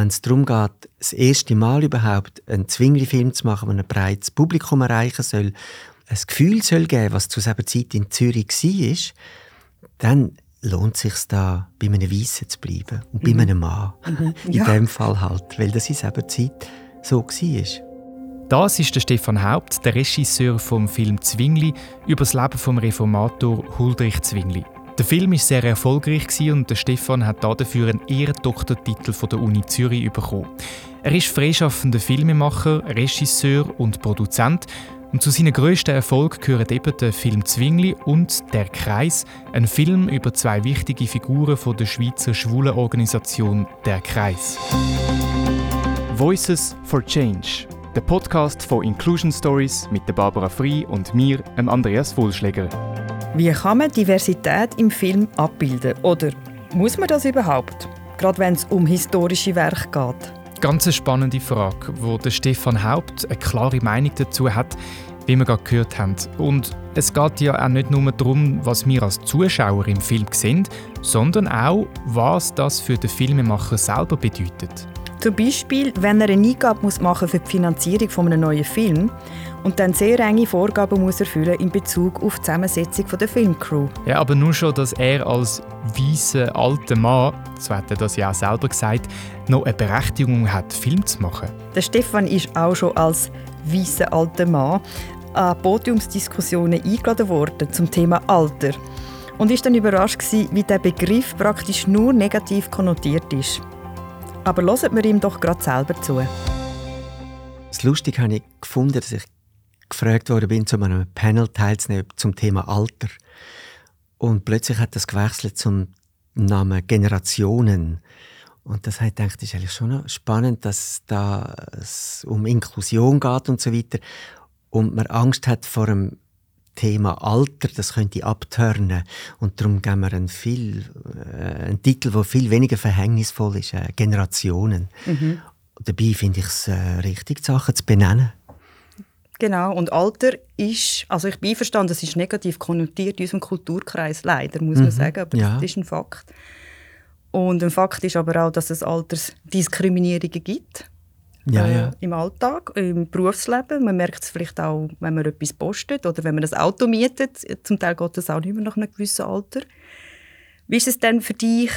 wenn es darum geht, das erste Mal überhaupt einen Zwingli-Film zu machen, der ein breites Publikum erreichen soll, ein Gefühl soll geben, was zu dieser Zeit in Zürich war, dann lohnt es sich da bei einem Weissen zu bleiben und bei mhm. einem Mann. Mhm. In ja. dem Fall halt, weil das in dieser Zeit so war. Das ist der Stefan Haupt, der Regisseur vom Film Zwingli über das Leben vom Reformator Huldrych Zwingli. Der Film war sehr erfolgreich und der Stefan hat dafür einen Ehrendoktortitel von der Uni Zürich bekommen. Er ist freischaffender Filmemacher, Regisseur und Produzent und zu seinen grössten Erfolgen gehören eben der Film Zwingli und Der Kreis, ein Film über zwei wichtige Figuren von der Schweizer Schwulenorganisation Der Kreis. Voices for Change, der Podcast von Inclusion Stories mit Barbara Frei und mir, Andreas Wohlschläger. Wie kann man Diversität im Film abbilden? Oder muss man das überhaupt? Gerade wenn es um historische Werke geht. Ganz eine spannende Frage, wo der Stefan Haupt eine klare Meinung dazu hat, wie wir gerade gehört haben. Und es geht ja auch nicht nur darum, was wir als Zuschauer im Film sehen, sondern auch, was das für den Filmemacher selber bedeutet. Zum Beispiel, wenn er eine Eingabe machen muss für die Finanzierung von einem neuen Film und dann sehr enge Vorgaben muss erfüllen in Bezug auf die Zusammensetzung der Filmcrew. Ja, aber nur schon, dass er als weißer alter Mann, so hat er das ja auch selber gesagt, noch eine Berechtigung hat, Film zu machen. Der Stefan ist auch schon als weißer alter Mann an Podiumsdiskussionen eingeladen worden zum Thema Alter und ist dann überrascht wie der Begriff praktisch nur negativ konnotiert ist. Aber hört mir ihm doch gerade selber zu. Das Lustige habe ich gefunden, dass ich gefragt worden bin, zu einem Panel teilzunehmen zum Thema Alter. Und plötzlich hat das gewechselt zum Namen Generationen. Und das hat gedacht, ist eigentlich schon spannend, dass da es um Inklusion geht und so weiter. Und man Angst hat vor dem Thema Alter, das könnte abturnen. Und darum geben wir einen, viel, äh, einen Titel, der viel weniger verhängnisvoll ist, äh, Generationen. Mhm. Dabei finde ich es äh, richtig, die Sachen zu benennen. Genau, und Alter ist, also ich bin einverstanden, es ist negativ konnotiert in unserem Kulturkreis, leider, muss man mhm. sagen, aber ja. das ist ein Fakt. Und ein Fakt ist aber auch, dass es Altersdiskriminierungen gibt. Ja, äh, ja. Im Alltag, im Berufsleben. Man merkt es vielleicht auch, wenn man etwas postet oder wenn man ein Auto mietet. Zum Teil geht das auch nicht mehr nach einem gewissen Alter. Wie ist es denn für dich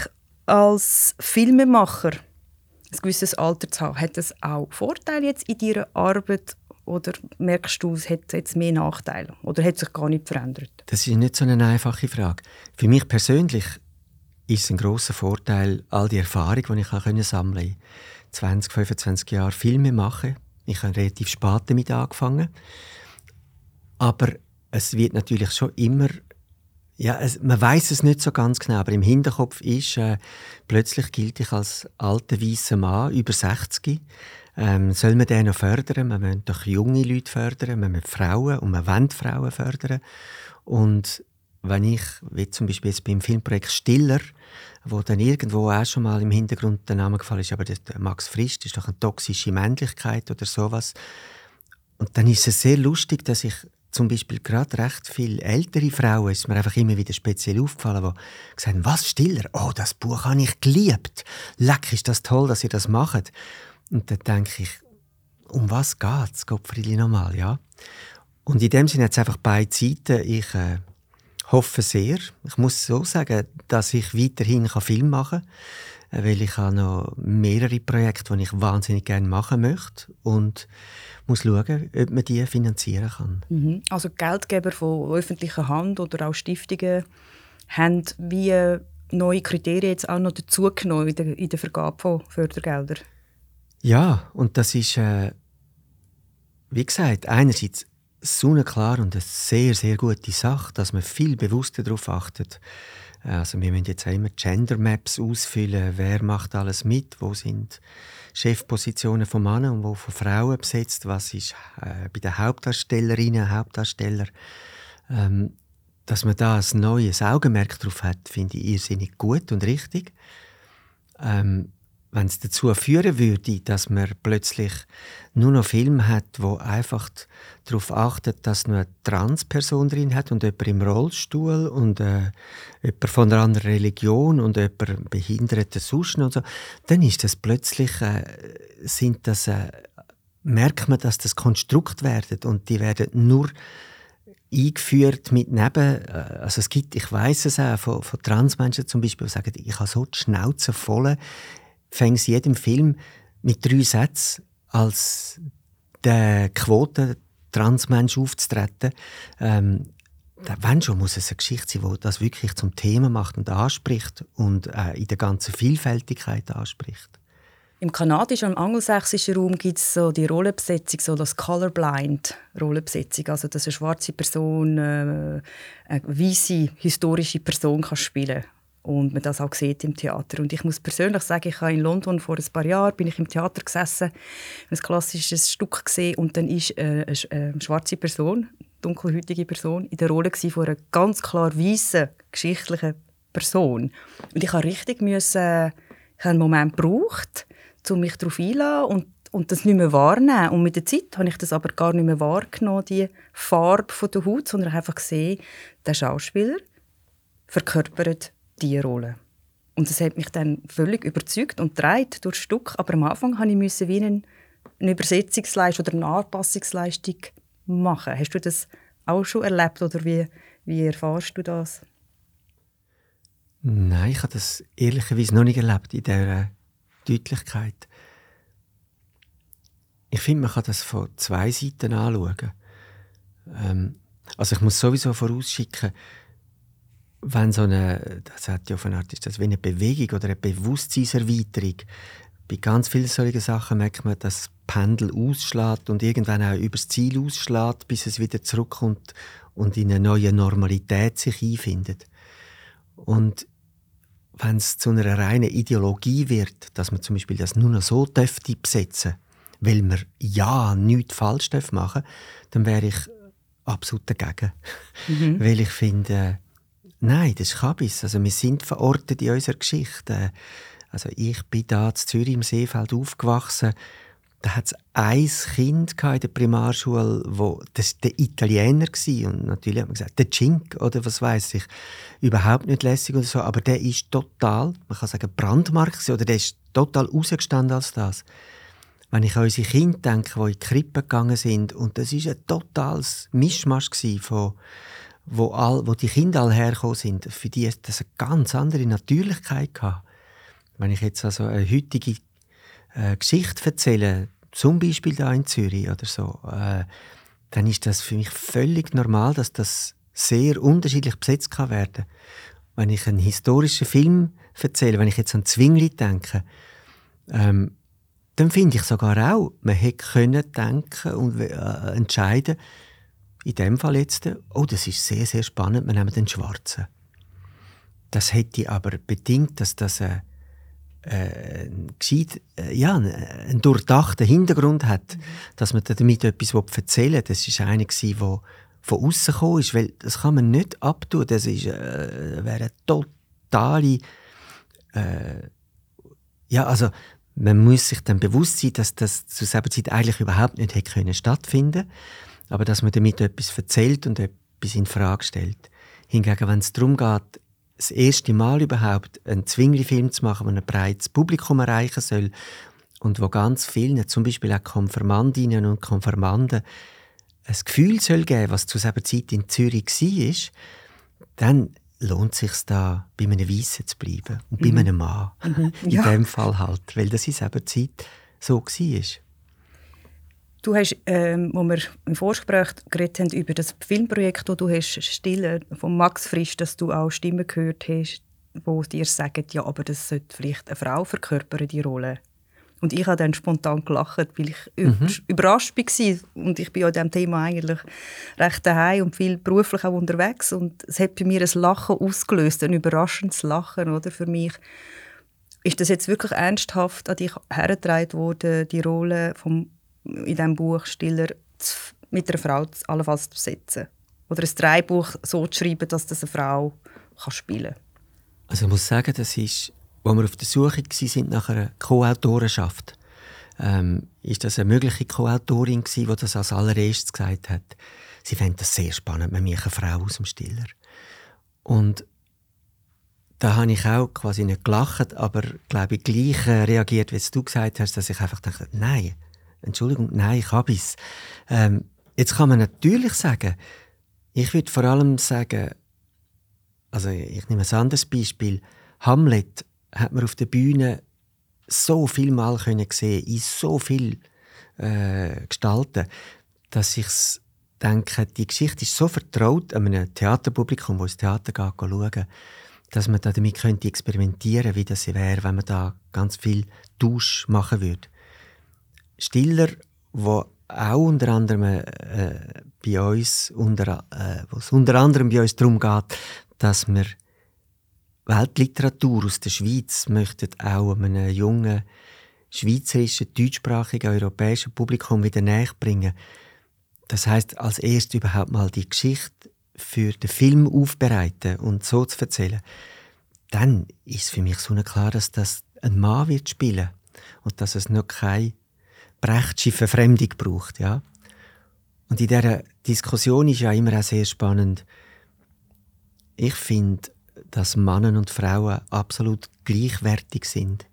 als Filmemacher, ein gewisses Alter zu haben? Hat das auch Vorteile jetzt in deiner Arbeit oder merkst du, es hat jetzt mehr Nachteile? Oder hat sich gar nicht verändert? Das ist nicht so eine einfache Frage. Für mich persönlich ist es ein großer Vorteil, all die Erfahrung, die ich sammeln konnte. 20, 25 Jahre Filme machen. Ich habe relativ spät damit angefangen. Aber es wird natürlich schon immer ja, es, man weiß es nicht so ganz genau, aber im Hinterkopf ist, äh, plötzlich gilt ich als alter weißer Mann, über 60. Ähm, soll man den noch fördern? Man will doch junge Leute fördern, man will Frauen und man will Frauen fördern. Und wenn ich, wie zum Beispiel jetzt beim Filmprojekt Stiller, wo dann irgendwo auch schon mal im Hintergrund der Name gefallen ist, aber der Max Frist ist doch eine toxische Männlichkeit oder sowas. Und dann ist es sehr lustig, dass ich zum Beispiel gerade recht viele ältere Frauen, ist mir einfach immer wieder speziell aufgefallen, die gesagt was, Stiller? Oh, das Buch habe ich geliebt. Leck, ist das toll, dass ihr das macht. Und dann denke ich, um was geht es, Gottfriedli, nochmal, ja? Und in dem Sinne es einfach beide Seiten. Ich äh, hoffe sehr. Ich muss so sagen, dass ich weiterhin Film machen kann, weil ich habe noch mehrere Projekte, die ich wahnsinnig gerne machen möchte und muss schauen, ob man die finanzieren kann. Mhm. Also Geldgeber von öffentlicher Hand oder auch Stiftungen haben wie neue Kriterien jetzt auch noch dazugenommen in der, in der Vergabe von Fördergeldern? Ja, und das ist, äh, wie gesagt, einerseits sonnenklar und eine sehr, sehr gute Sache, dass man viel bewusster darauf achtet. Also wir müssen jetzt auch immer Gender Maps ausfüllen, wer macht alles mit, wo sind Chefpositionen von Männern und wo von Frauen besetzt, was ist äh, bei den Hauptdarstellerinnen und Hauptdarstellern. Ähm, dass man da ein neues Augenmerk drauf hat, finde ich irrsinnig gut und richtig. Ähm, wenn es dazu führen würde, dass man plötzlich nur noch Filme hat, wo einfach darauf achtet, dass nur eine Transperson drin hat und jemand im Rollstuhl und äh, jemand von einer anderen Religion und jemand behinderte Suschen und so, dann ist das plötzlich äh, sind das äh, merkt man, dass das Konstrukt werden und die werden nur eingeführt mit Neben, äh, also es gibt, ich weiß es auch von, von Transmenschen zum Beispiel, die sagen, ich habe so die Schnauze voll, fängt sie jedem Film mit drei Sätzen als der Quote Transmensch aufzutreten. Ähm, wenn schon, muss es eine Geschichte sein, die das wirklich zum Thema macht und anspricht und äh, in der ganzen Vielfältigkeit anspricht. Im kanadischen und angelsächsischen Raum gibt es so die Rollenbesetzung, so das Colorblind Rollenbesetzung, also dass eine schwarze Person äh, eine weiße historische Person kann spielen und man das auch sieht im Theater. Und ich muss persönlich sagen, ich habe in London vor ein paar Jahren bin ich im Theater gesessen, ein klassisches Stück gesehen und dann ist äh, eine, schwarze Person, eine dunkelhäutige Person, in der Rolle von einer ganz klar weißen geschichtlichen Person. Und ich habe richtig müssen, ich einen Moment gebraucht, um mich darauf einzulassen und, und das nicht mehr wahrnehmen. Und mit der Zeit habe ich das aber gar nicht mehr wahrgenommen, die Farbe der Haut, sondern einfach gesehen, der Schauspieler verkörpert diese Rolle. Und das hat mich dann völlig überzeugt und dreht durch Stück. Aber am Anfang musste ich wie eine, eine Übersetzungsleistung oder eine Anpassungsleistung machen. Hast du das auch schon erlebt oder wie, wie erfährst du das? Nein, ich habe das ehrlicherweise noch nicht erlebt in dieser Deutlichkeit. Ich finde, man kann das von zwei Seiten anschauen. Ähm, also ich muss sowieso vorausschicken, wenn so eine, das hat ja auf eine Art, ist das wie eine Bewegung oder eine Bewusstseinserweiterung. Bei ganz vielen solchen Sachen merkt man, dass das Pendel ausschlägt und irgendwann auch übers Ziel ausschlägt, bis es wieder zurückkommt und in eine neue Normalität sich einfindet. Und wenn es zu einer reinen Ideologie wird, dass man zum Beispiel das nur noch so dürfte besetzen, weil man ja nichts falsch machen darf, dann wäre ich absolut dagegen. Mhm. weil ich finde, nein, das ist Kabis. Also wir sind verortet in unserer Geschichte. Also ich bin da in Zürich im Seefeld aufgewachsen da hat es ein Kind in der Primarschule, wo das der Italiener war. und natürlich hat man gesagt, der Cink oder was weiß ich, überhaupt nicht lässig oder so, aber der ist total, man kann sagen Brandmark oder der ist total rausgestanden als das. Wenn ich an unsere Kinder denke, die in die Krippe gegangen sind und das ist ein totales Mischmasch von wo, all, wo die Kinder alle hergekommen sind, für die hat das eine ganz andere Natürlichkeit gehabt. Wenn ich jetzt also eine heutige äh, Geschichte erzähle, zum Beispiel da in Zürich oder so, äh, dann ist das für mich völlig normal, dass das sehr unterschiedlich besetzt kann werden. Wenn ich einen historischen Film erzähle, wenn ich jetzt an Zwingli denke, ähm, dann finde ich sogar auch, man hätte können denken und äh, entscheiden, in dem Fall jetzt, oh, das ist sehr, sehr spannend, wir nehmen den Schwarzen. Das hätte aber bedingt, dass das äh, äh, gescheit, äh, ja, einen durchdachten Hintergrund hat, mhm. dass man damit etwas erzählen will. Das war einer, der von außen gekommen ist, weil das kann man nicht abtun. Das ist, äh, wäre eine totale, äh, ja, also man muss sich dann bewusst sein, dass das zu selber Zeit eigentlich überhaupt nicht hätte können stattfinden, aber dass man damit etwas erzählt und etwas in Frage stellt. Hingegen, wenn es darum geht, das erste Mal überhaupt einen Zwingli-Film zu machen, der ein breites Publikum erreichen soll und wo ganz vielen, zum Beispiel auch Konfirmandinnen und Konfirmanden, ein Gefühl soll geben, was zu dieser Zeit in Zürich war, dann lohnt es sich da bei einem Weissen zu bleiben und mhm. bei einem Mann. Mhm. Ja. In dem Fall halt, weil das in dieser Zeit so war. Du hast, ähm, wo wir im Vorgespräch geredet haben über das Filmprojekt, das du hast, Stille von Max Frisch, dass du auch Stimmen gehört hast, wo dir sagen, ja, aber das sollte vielleicht eine Frau verkörpern, die Rolle. Und ich habe dann spontan gelacht, weil ich mhm. überrascht war. Und ich bin ja in diesem Thema eigentlich recht daheim und viel beruflich auch unterwegs. Und es hat bei mir ein Lachen ausgelöst, ein überraschendes Lachen oder, für mich. Ist das jetzt wirklich ernsthaft an dich hergetragen worden, die Rolle vom in diesem Buch Stiller mit einer Frau allenfalls zu besetzen. Oder ein Dreibuch so zu schreiben, dass das eine Frau kann spielen kann. Also ich muss sagen, das ist wo wir auf der Suche sind nach einer Co-Autorenschaft, ähm, ist das eine mögliche Co-Autorin die das als allererstes gesagt hat. Sie fände das sehr spannend, mit mir eine Frau aus dem Stiller. Und da habe ich auch quasi nicht gelacht, aber glaube ich gleich reagiert, wie du gesagt hast, dass ich einfach dachte, nein, Entschuldigung, nein, ich habe es. Ähm, jetzt kann man natürlich sagen, ich würde vor allem sagen, also ich nehme ein anderes Beispiel, Hamlet hat man auf der Bühne so viel Mal können sehen, in so viel äh, Gestalten, dass ich denke, die Geschichte ist so vertraut an einem Theaterpublikum, das ins Theater geht, schauen, dass man da damit könnte experimentieren, wie das wäre, wenn man da ganz viel Tausch machen würde. Stiller, wo auch unter anderem äh, bei uns, unter, äh, wo unter anderem bei uns darum geht, dass wir Weltliteratur aus der Schweiz möchten auch einem jungen schweizerischen, deutschsprachigen, europäischen Publikum wieder näher bringen. Das heißt, als erst überhaupt mal die Geschichte für den Film aufbereiten und so zu erzählen. Dann ist für mich so klar, dass das ein Mann wird spielen und dass es noch keine Brechtsche Verfremdung braucht, ja. Und in dieser Diskussion ist ja immer auch sehr spannend. Ich finde, dass Männer und Frauen absolut gleichwertig sind.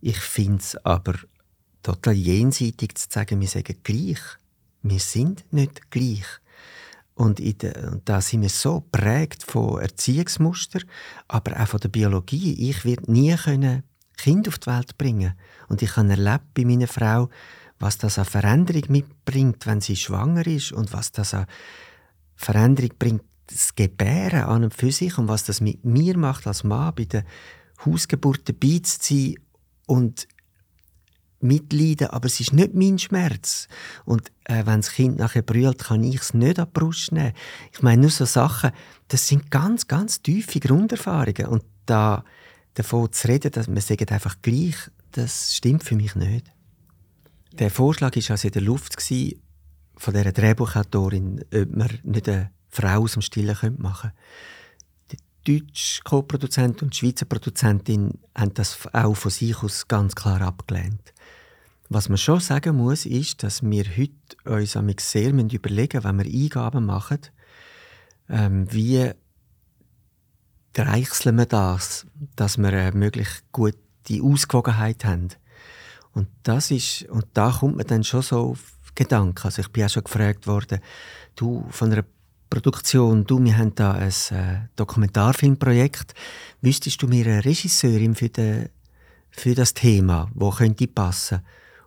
Ich finde es aber total jenseitig zu sagen, wir sagen gleich. Wir sind nicht gleich. Und, de, da sind wir so prägt von Erziehungsmuster, aber auch von der Biologie. Ich werde nie können Kind auf die Welt bringen. Und ich habe erlebt bei meiner Frau, was das an Veränderung mitbringt, wenn sie schwanger ist und was das an Veränderung bringt, das Gebären an und für sich und was das mit mir macht als Mann, bei der Hausgeburt dabei zu sein und mitleiden, aber es ist nicht mein Schmerz. Und äh, wenn das Kind nachher brüllt, kann ich es nicht an die Brust nehmen. Ich meine, nur so Sachen, das sind ganz, ganz tiefe Grunderfahrungen. Und da davon zu reden, dass man sagt einfach gleich, das stimmt für mich nicht. Der Vorschlag war also in der Luft von dieser Drehbuchautorin, ob man nicht eine Frau aus dem Stillen machen könnte. Die deutsche Co-Produzent und die Schweizer Produzentin haben das auch von sich aus ganz klar abgelehnt. Was man schon sagen muss, ist, dass wir heute uns sehr überlegen müssen, wenn wir Eingaben machen, ähm, wie dreichseln wir das, dass wir eine möglichst gute Ausgewogenheit haben. Und das ist, und da kommt man dann schon so auf Gedanken. Also ich bin auch schon gefragt worden, du, von einer Produktion. Du, wir haben da ein äh, Dokumentarfilmprojekt. Wüsstest du mir eine Regisseurin für, de, für das Thema, wo könnte passen?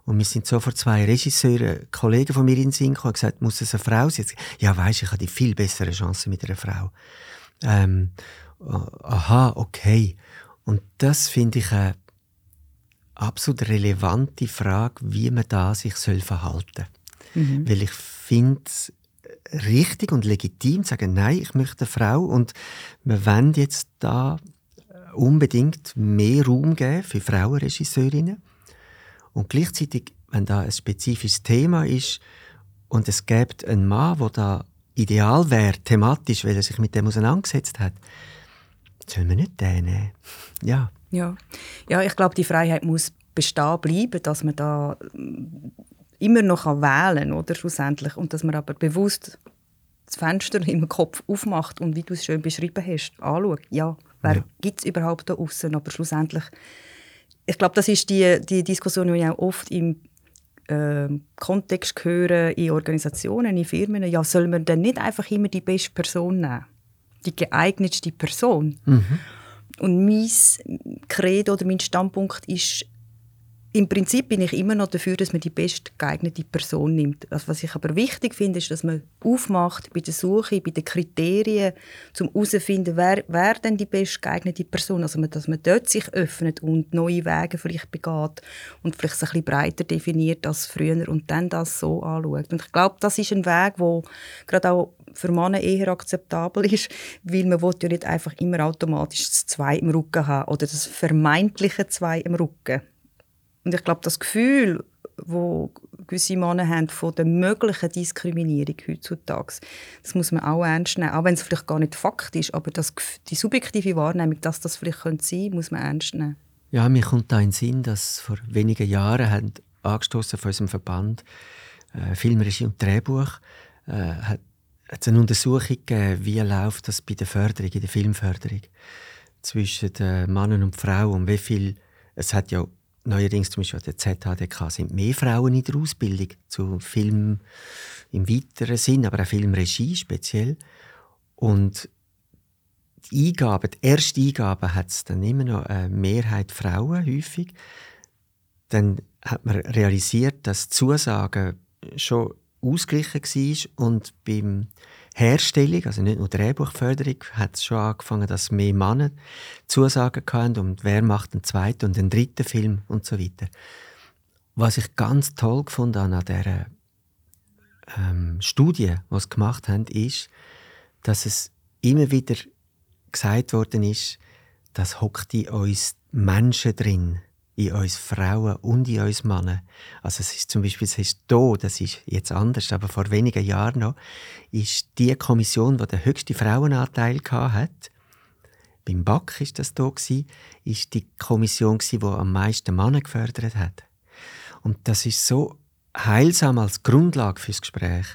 Und wir sind sofort zwei Regisseure, Kollegen von mir in den Sinn gekommen, gesagt, muss es eine Frau sein? Ja, weisst, ich habe die viel bessere Chance mit einer Frau. Ähm, aha, okay. Und das finde ich eine absolut relevante Frage, wie man da sich soll verhalten soll. Mhm. Weil ich finde, richtig und legitim zu sagen, nein, ich möchte eine Frau und wir wollen jetzt da unbedingt mehr Raum geben für Frauenregisseurinnen. Und gleichzeitig, wenn da ein spezifisches Thema ist und es gibt einen Mann, der da ideal wäre, thematisch, weil er sich mit dem auseinandergesetzt hat, sollen wir nicht den nehmen. Ja. Ja. ja, ich glaube, die Freiheit muss bestehen bleiben, dass man da immer noch wählen oder schlussendlich und dass man aber bewusst das Fenster im Kopf aufmacht und wie du es schön beschrieben hast, anschaut. Ja, wer ja. gibt es überhaupt da außen? Aber schlussendlich, ich glaube, das ist die, die Diskussion, die ich auch oft im äh, Kontext höre, in Organisationen, in Firmen. Ja, soll man denn nicht einfach immer die beste Person nehmen? Die geeignetste Person? Mhm. Und mein Credo oder mein Standpunkt ist, im Prinzip bin ich immer noch dafür, dass man die bestgeeignete Person nimmt. Also was ich aber wichtig finde, ist, dass man aufmacht bei der Suche, bei den Kriterien, um herauszufinden, wer, wer denn die bestgeeignete Person Also dass man dort sich öffnet und neue Wege vielleicht begeht und vielleicht ein bisschen breiter definiert als früher und dann das so anschaut. Und ich glaube, das ist ein Weg, der gerade auch für Männer eher akzeptabel ist, weil man ja nicht einfach immer automatisch das Zwei im Rücken haben oder das vermeintliche Zwei im Rücken. Und ich glaube, das Gefühl, wo gewisse Männer haben von der möglichen Diskriminierung heutzutage. Das muss man auch ernst nehmen, auch wenn es vielleicht gar nicht Fakt ist, aber das, die subjektive Wahrnehmung, dass das vielleicht sein könnte, muss man ernst nehmen. Ja, mir kommt da in den Sinn, dass vor wenigen Jahren haben angestoßen von unserem Verband äh, Filmregie und Drehbuch äh, hat eine Untersuchung gegeben, wie läuft das bei der Förderung, in der Filmförderung zwischen den Männern und Frauen und wie viel es hat ja neuerdings zum Beispiel der ZHDK sind mehr Frauen in der Ausbildung zu Film im weiteren Sinn, aber auch Filmregie speziell. Und die Eingaben, die erste Eingabe hat es dann immer noch eine Mehrheit Frauen häufig. Dann hat man realisiert, dass die Zusage schon ausgeglichen war und beim Herstellung, also nicht nur Drehbuchförderung, hat es schon angefangen, dass mehr Männer Zusagen hatten und wer macht den zweiten und den dritten Film und so weiter. Was ich ganz toll habe an dieser ähm, Studie, die sie gemacht haben, ist, dass es immer wieder gesagt worden ist, dass hockt in uns Menschen drin in uns Frauen und in uns Männer. Also es ist zum Beispiel, es ist da, das ist jetzt anders, aber vor wenigen Jahren noch, ist die Kommission, die den höchsten Frauenanteil hat, beim BAC ist das da gewesen, ist die Kommission die am meisten Männer gefördert hat. Und das ist so heilsam als Grundlage fürs Gespräch,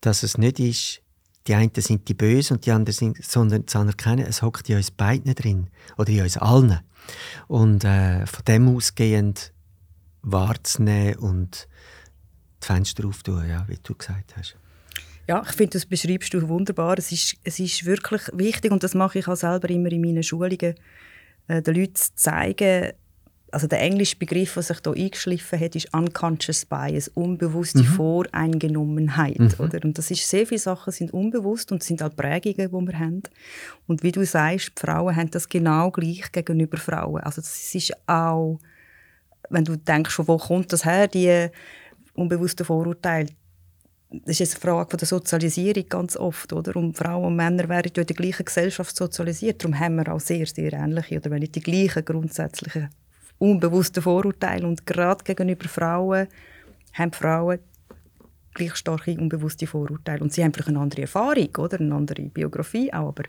dass es nicht ist, die einen sind die Bösen und die anderen sind, sondern zu anerkennen, es hockt in uns beiden drin oder in uns allen. Und äh, von dem ausgehend wahrzunehmen und die Fenster aufzutun, ja, wie du gesagt hast. Ja, ich finde, das beschreibst du wunderbar. Es ist, es ist wirklich wichtig und das mache ich auch selber immer in meinen Schulungen, äh, den Leuten zu zeigen, also der englische Begriff, der sich hier eingeschliffen hat, ist unconscious bias, unbewusste mhm. Voreingenommenheit. Mhm. Oder? Und das ist, sehr viele Sachen sind unbewusst und sind auch Prägungen, die wir haben. Und wie du sagst, die Frauen haben das genau gleich gegenüber Frauen. Also das ist auch, wenn du denkst, wo kommt das her, die unbewussten Vorurteile, das ist eine Frage von der Sozialisierung ganz oft, oder? Und Frauen und Männer werden in der gleichen Gesellschaft sozialisiert. Darum haben wir auch sehr, sehr ähnliche, oder wenn nicht die gleichen grundsätzlichen unbewussten Vorurteile. Und gerade gegenüber Frauen haben Frauen gleich starke unbewusste Vorurteile. Und sie haben vielleicht eine andere Erfahrung, oder? eine andere Biografie auch. Aber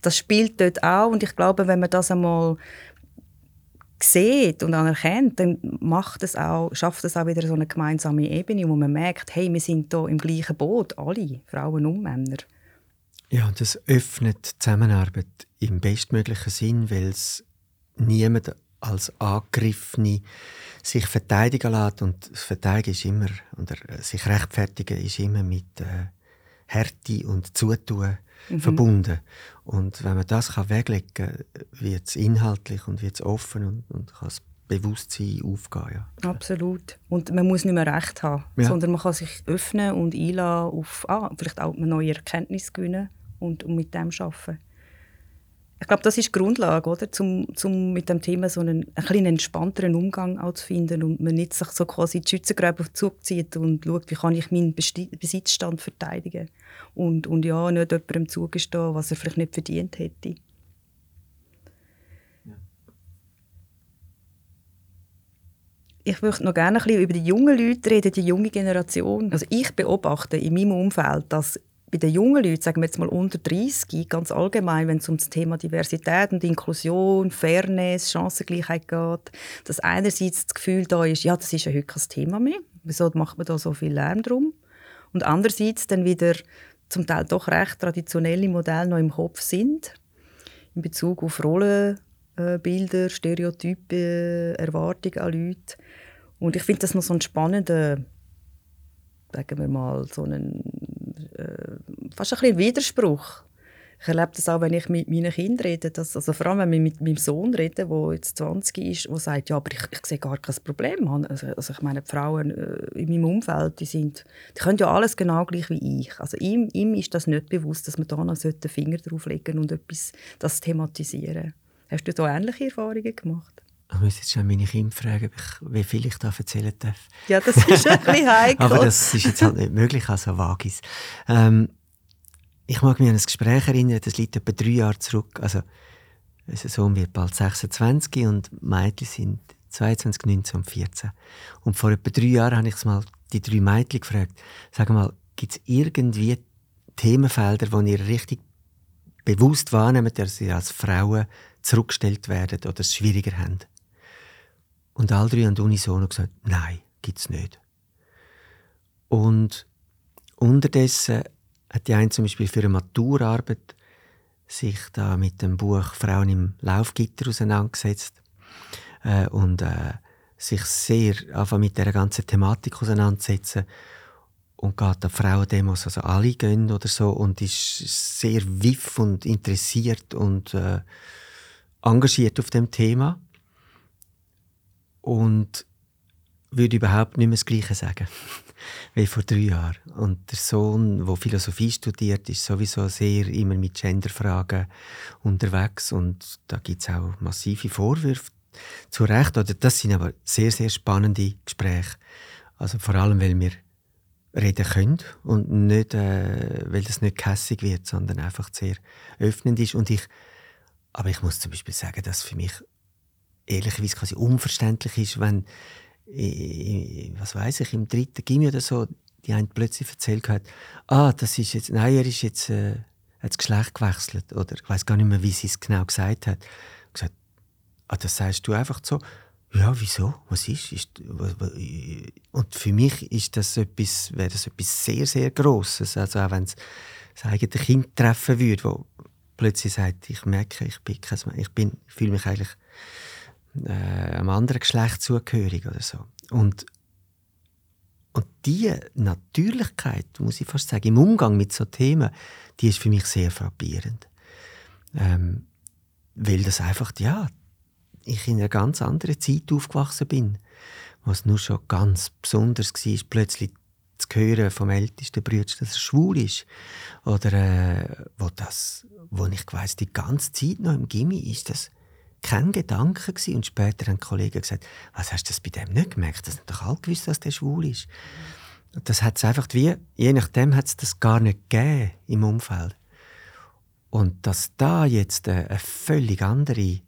das spielt dort auch. Und ich glaube, wenn man das einmal sieht und anerkennt, dann macht es auch, schafft es auch wieder so eine gemeinsame Ebene, wo man merkt, hey, wir sind hier im gleichen Boot, alle, Frauen und Männer. Ja, und das öffnet die Zusammenarbeit im bestmöglichen Sinn, weil es niemand als Angegriffene sich verteidigen lässt. Und das Verteidigen ist immer, oder sich rechtfertigen ist immer mit äh, Härte und Zutun mhm. verbunden. Und wenn man das kann weglegen kann, wird es inhaltlich und wird es offen und, und kann das Bewusstsein aufgehen. Ja. Absolut. Und man muss nicht mehr Recht haben, ja. sondern man kann sich öffnen und einladen auf ah, vielleicht auch eine neue Erkenntnis gewinnen und, und mit dem arbeiten ich glaube, das ist die Grundlage, oder? Zum, zum mit dem Thema so einen, ein einen entspannteren Umgang auch zu finden und man nicht sich so quasi die Schützengräben zuzieht und schaut, wie kann ich meinen Besitzstand verteidigen und, und ja, nicht jemandem zugestehen, was er vielleicht nicht verdient hätte. Ich möchte noch gerne ein bisschen über die jungen Leute reden, die junge Generation. Also ich beobachte in meinem Umfeld, dass bei den jungen Leuten, sagen wir jetzt mal unter 30, ganz allgemein, wenn es um das Thema Diversität und Inklusion, Fairness, Chancengleichheit geht, dass einerseits das Gefühl da ist, ja, das ist ja heute kein Thema mehr. Wieso macht man da so viel Lärm drum? Und andererseits dann wieder zum Teil doch recht traditionelle Modelle noch im Kopf sind, in Bezug auf Rollenbilder, Stereotype, Erwartungen an Leute. Und ich finde das noch so ein spannender, sagen wir mal, so einen fast ein bisschen Widerspruch. Ich erlebe das auch, wenn ich mit meinen Kindern rede, dass, also vor allem wenn ich mit meinem Sohn rede, der jetzt 20 ist, der sagt, ja, aber ich, ich sehe gar kein Problem. Also, also ich meine, die Frauen äh, in meinem Umfeld, die, sind, die können ja alles genau gleich wie ich. Also ihm, ihm ist das nicht bewusst, dass man da noch den Finger drauflegen und etwas das thematisieren. Hast du da ähnliche Erfahrungen gemacht? Ich muss jetzt schon meine Kinder fragen, wie viel ich da erzählen darf. Ja, das ist ein bisschen heikel. Aber das ist jetzt halt nicht möglich, also Vagis. Ähm, ich mag mich an ein Gespräch erinnern, das liegt etwa drei Jahre zurück. Also, unser Sohn wird bald 26 und Mädchen sind 22, 19 und 14. Und vor etwa drei Jahren habe ich mal die drei Mädchen gefragt, sag mal, gibt es irgendwie Themenfelder, wo ihr richtig bewusst wahrnehmt, dass ihr als Frauen zurückgestellt werden oder es schwieriger haben? Und alle drei haben unisono gesagt, nein, gibt es nicht. Und unterdessen hat die eine zum Beispiel für eine Maturarbeit sich da mit dem Buch Frauen im Laufgitter auseinandergesetzt äh, und äh, sich sehr einfach mit der ganzen Thematik auseinandersetzen und geht an Frauendemos, also alle gehen oder so und ist sehr wiff und interessiert und äh, engagiert auf dem Thema und würde überhaupt nicht mehr das Gleiche sagen wie vor drei Jahren. Und der Sohn, der Philosophie studiert, ist sowieso sehr immer mit Genderfragen unterwegs und da gibt es auch massive Vorwürfe zu Recht. Oder das sind aber sehr, sehr spannende Gespräche. Also vor allem, weil wir reden können und nicht, äh, weil das nicht kässig wird, sondern einfach sehr öffnend ist. Und ich, aber ich muss zum Beispiel sagen, dass für mich ehrlicherweise quasi unverständlich ist, wenn was weiß ich, im dritten Gimmi oder so, die einen plötzlich erzählt hat, ah, das ist jetzt, nein, er ist jetzt, äh, hat das Geschlecht gewechselt oder ich weiß gar nicht mehr, wie sie es genau gesagt hat. Ich gesagt, ah, das sagst du einfach so. Ja, wieso? Was ist? ist was, was, und für mich ist das etwas, wäre das etwas sehr, sehr Grosses. Also auch wenn es das eigene Kind treffen würde, wo plötzlich sagt, ich merke, ich bin, ich bin, ich fühle mich eigentlich äh, einem anderen Geschlecht zugehörig oder so. Und, und diese Natürlichkeit, muss ich fast sagen, im Umgang mit so Themen, die ist für mich sehr frappierend. Ähm, weil das einfach, ja, ich in einer ganz anderen Zeit aufgewachsen bin, was nur schon ganz besonders war, plötzlich zu hören vom ältesten Bruder, dass er schwul ist. Oder äh, wo das, wo ich weiss, die ganze Zeit noch im Gimmi ist das kein Gedanke gewesen. Und später haben Kollegen gesagt, was hast du das bei dem nicht gemerkt? Das haben doch alle gewusst, dass der schwul ist. Das hat es einfach wie, je nachdem hat es das gar nicht gegeben im Umfeld. Und dass da jetzt eine, eine völlig andere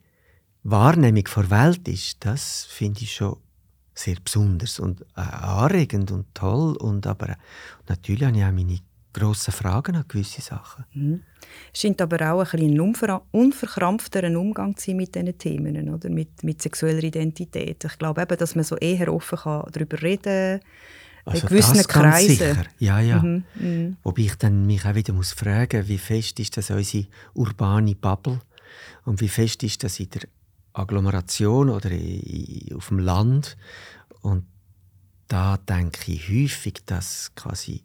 Wahrnehmung der Welt ist, das finde ich schon sehr besonders und äh, anregend und toll. Und aber natürlich habe ich auch meine grossen Fragen an gewisse Sachen. Mhm. Es scheint aber auch ein, ein unverkrampfterer Umgang zu sein mit diesen Themen, oder? Mit, mit sexueller Identität. Ich glaube eben, dass man so eher offen kann darüber reden kann, also in gewissen das Kreisen. Sicher. Ja, ja. Mhm. Mhm. Wobei ich dann mich auch wieder muss fragen, wie fest ist das unsere urbane Bubble und wie fest ist das in der Agglomeration oder auf dem Land. Und da denke ich häufig, dass quasi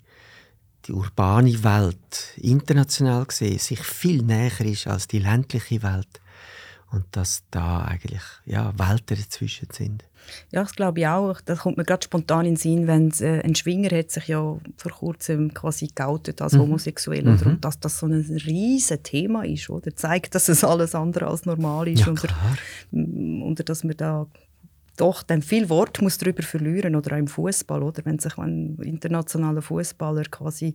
die urbane Welt international gesehen sich viel näher ist als die ländliche Welt und dass da eigentlich ja, Welten dazwischen sind. Ja, das glaube ich auch. Das kommt mir gerade spontan in den Sinn, wenn äh, ein Schwinger hat sich ja vor kurzem quasi geoutet als mhm. homosexuell mhm. und dass das so ein riesiges Thema ist, oder zeigt, dass es alles andere als normal ist ja, und, und dass man da doch dann viel Wort muss darüber verlieren oder auch im Fußball oder? Wenn sich ein internationaler Fußballer quasi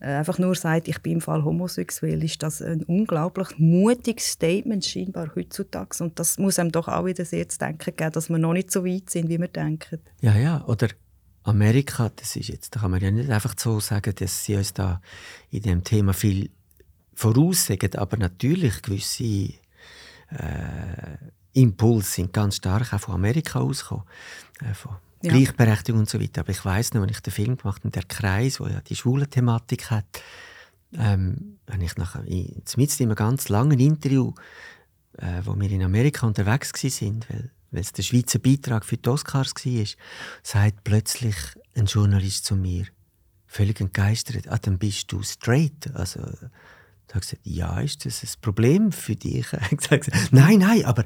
äh, einfach nur sagt ich bin im Fall homosexuell ist das ein unglaublich mutiges Statement scheinbar heutzutage. Und das muss einem doch auch wieder sehr zu denken geben dass wir noch nicht so weit sind wie wir denken. Ja ja oder Amerika das ist jetzt da kann man ja nicht einfach so sagen dass sie uns da in dem Thema viel voraussagen aber natürlich gewisse äh, Impulse sind ganz stark auch von Amerika ausgekommen, äh, von ja. Gleichberechtigung und so weiter. Aber ich weiß noch, wenn ich den Film gemacht habe, der Kreis, wo ja die schwule Thematik hat, ähm, habe ich nachher in, in einem ganz langen Interview, äh, wo wir in Amerika unterwegs sind, weil weil es der Schweizer Beitrag für die Oscars war, sagt plötzlich ein Journalist zu mir, völlig entgeistert, ah, dann bist du straight. Also, da habe ich gesagt, ja, ist das ein Problem für dich? gesagt, nein, nein, aber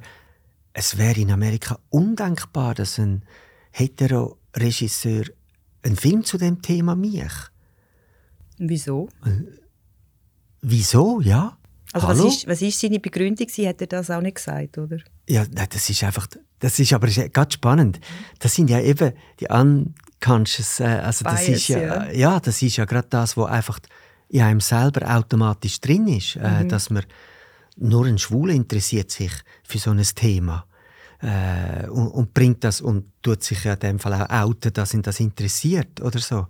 es wäre in Amerika undenkbar, dass ein Hetero-Regisseur einen Film zu dem Thema macht. Wieso? Äh, wieso, ja. Also was ist, was ist seine Begründung? Sie hat er das auch nicht gesagt, oder? Ja, das ist einfach, das ist aber ganz spannend. Das sind ja eben die unconscious, äh, also das Bias, ist ja, ja, ja. das ist ja gerade das, was einfach in einem selber automatisch drin ist, äh, mhm. dass man nur ein Schwuler interessiert sich für so ein Thema. äh, und, und, bringt das und tut sich ja in dem Fall auch outen, dass ihn das interessiert oder so.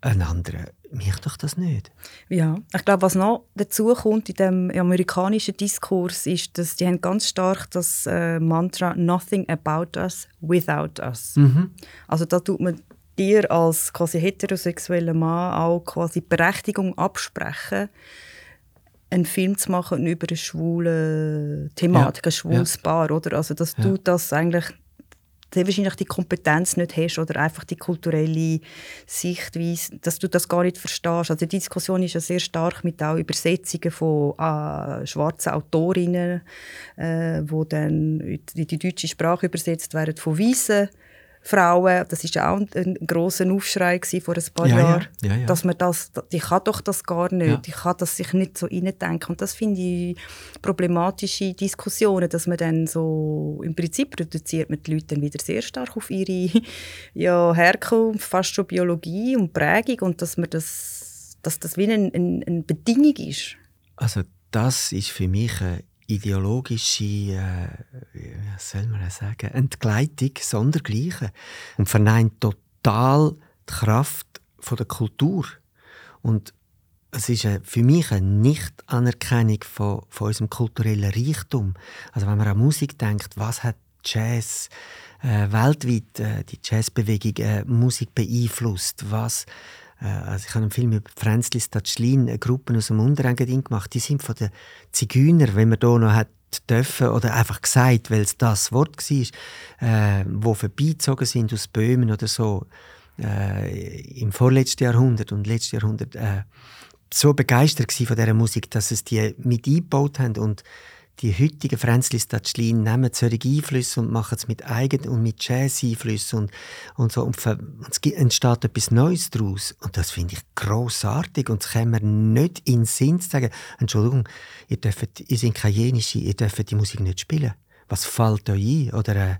Ein anderer mich doch das nicht. Ja, ich glaube, was noch dazu kommt in dem amerikanischen Diskurs ist, dass die haben ganz stark das äh, Mantra "Nothing about us without us". Mhm. Also da tut man dir als quasi heterosexueller Mann auch quasi Berechtigung absprechen, einen Film zu machen über eine schwule Thematik, ja. ein schwules ja. Paar, oder? Also dass ja. du das eigentlich sehr wahrscheinlich die Kompetenz nicht hast oder einfach die kulturelle Sichtweise, dass du das gar nicht verstehst. Also die Diskussion ist ja sehr stark mit auch Übersetzungen von äh, schwarzen Autorinnen, äh, wo dann in die deutsche Sprache übersetzt werden von weißen Frauen, das ist auch ein, ein großer Aufschrei vor ein paar ja, Jahren, ja, ja, dass man das, die kann doch das gar nicht, ich kann das sich nicht so reindenken. Und das finde ich problematische Diskussionen, dass man dann so, im Prinzip reduziert man die Leute dann wieder sehr stark auf ihre ja, Herkunft, fast schon Biologie und Prägung und dass man das, dass das wie eine, eine, eine Bedingung ist. Also das ist für mich eine ideologische, äh, wie soll man sagen, Entgleitung sondergleichen und verneint total die Kraft von der Kultur. Und es ist für mich eine Nicht-Anerkennung von, von unserem kulturellen Reichtum. Also wenn man an Musik denkt, was hat Jazz äh, weltweit, äh, die Jazzbewegung, äh, Musik beeinflusst, was also ich habe einen Film über Fränzli Statschlin, eine Gruppe aus dem Unterengadin gemacht. Die sind von den Zigeuner, wenn man hier noch hat dürfen oder einfach gesagt, weil es das Wort war, äh, wo vorbeizogen sind aus Böhmen oder so äh, im vorletzten Jahrhundert und letzten Jahrhundert äh, so begeistert von dieser Musik, dass es die mit eingebaut haben und die heutigen Fränzli Statschlin nehmen solche Einflüsse und machen es mit eigenen und mit Jazz-Einflüssen und, und so. Und, es entsteht etwas Neues daraus. Und das finde ich grossartig. Und es kann man nicht in den Sinn sagen, Entschuldigung, ihr, dürft, ihr seid Jenische, ihr dürft die Musik nicht spielen. Was fällt euch ein? Oder, äh,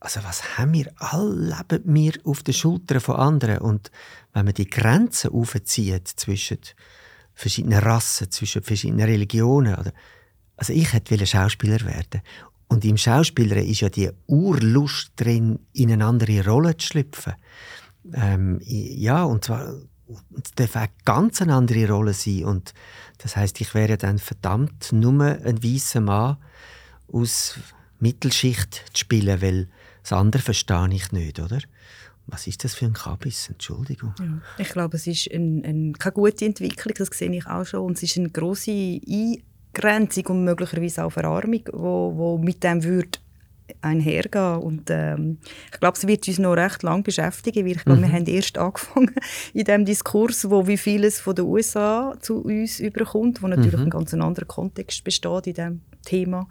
also was haben wir? Alle leben wir auf den Schultern von anderen. Und wenn man die Grenzen aufzieht zwischen verschiedenen Rassen, zwischen verschiedenen Religionen, oder, also ich hätte Schauspieler werden und im Schauspieler ist ja die Urlust drin, in eine andere Rolle zu schlüpfen. Ähm, ja, und zwar es darf auch ganz eine andere Rolle sein. Und das heißt, ich wäre dann verdammt nur ein weißer Mann aus Mittelschicht zu spielen, weil das andere verstehe ich nicht, oder? Was ist das für ein Kabis? Entschuldigung. Ja, ich glaube, es ist ein, ein, keine gute Entwicklung, das sehe ich auch schon. Und es ist eine grosse Ein Grenzung und möglicherweise auch Verarmung, wo, wo mit dem würde einhergehen. Und ähm, ich glaube, es wird uns noch recht lang beschäftigen, weil ich glaube, mhm. wir haben erst angefangen in dem Diskurs, wo wie vieles von den USA zu uns überkommt, wo natürlich mhm. ein ganz anderer Kontext besteht in diesem Thema.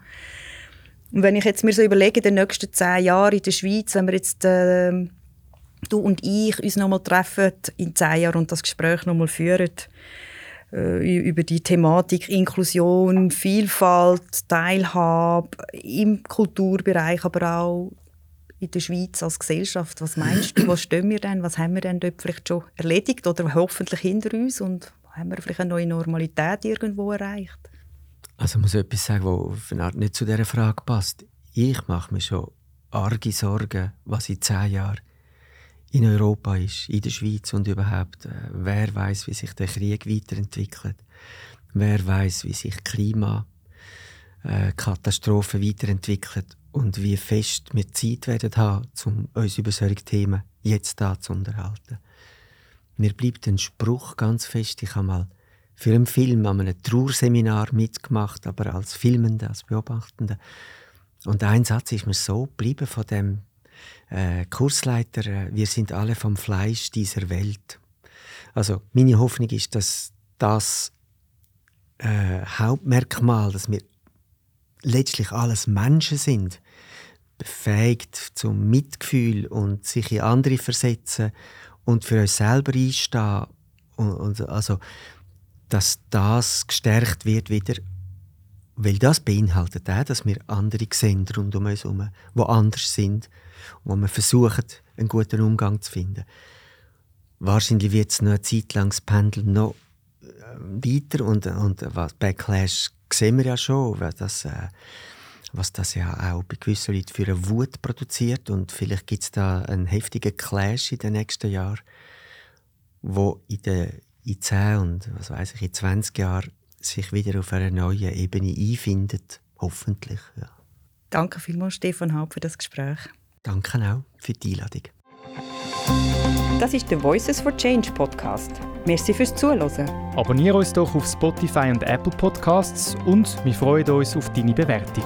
Und wenn ich jetzt mir so überlege, in den nächsten zehn Jahren in der Schweiz, wenn wir jetzt äh, du und ich uns nochmal treffen in zehn Jahren und das Gespräch nochmal führen, über die Thematik Inklusion, Vielfalt, Teilhabe im Kulturbereich, aber auch in der Schweiz als Gesellschaft. Was meinst du, was stehen wir denn? Was haben wir denn dort vielleicht schon erledigt oder hoffentlich hinter uns und haben wir vielleicht eine neue Normalität irgendwo erreicht? Also ich muss etwas sagen, was nicht zu dieser Frage passt. Ich mache mir schon arge Sorgen, was in zehn Jahren in Europa ist, in der Schweiz und überhaupt. Äh, wer weiß, wie sich der Krieg weiterentwickelt? Wer weiß, wie sich Klimakatastrophen äh, weiterentwickelt und wie fest wir Zeit werden haben, um uns über solche Themen jetzt da zu unterhalten. Mir bleibt ein Spruch ganz fest. Ich habe mal für einen Film an einem Trauerseminar mitgemacht, aber als Filmende, als Beobachtende. Und ein Satz ist mir so geblieben von dem äh, Kursleiter, äh, wir sind alle vom Fleisch dieser Welt. Also meine Hoffnung ist, dass das äh, Hauptmerkmal, dass wir letztlich alles Menschen sind, befähigt zum Mitgefühl und sich in andere versetzen und für uns selber einstehen und, und also dass das gestärkt wird wieder weil das beinhaltet auch, dass wir andere sehen rund um uns herum, die anders sind wo wir versuchen, einen guten Umgang zu finden. Wahrscheinlich wird es noch eine Zeit lang das Pendel noch äh, weiter und, und was Backlash sehen wir ja schon, dass äh, was das ja auch bei gewissen Leuten für eine Wut produziert. Und vielleicht gibt es da einen heftigen Clash in den nächsten Jahren, wo in, den, in 10 und was weiß ich, in 20 Jahren sich wieder auf einer neuen Ebene einfindet. Hoffentlich. Ja. Danke vielmals, Stefan Haupt, für das Gespräch. Danke auch für die Einladung. Das ist der Voices for Change Podcast. Merci fürs Zuhören. Abonniere uns doch auf Spotify und Apple Podcasts und wir freuen uns auf deine Bewertung.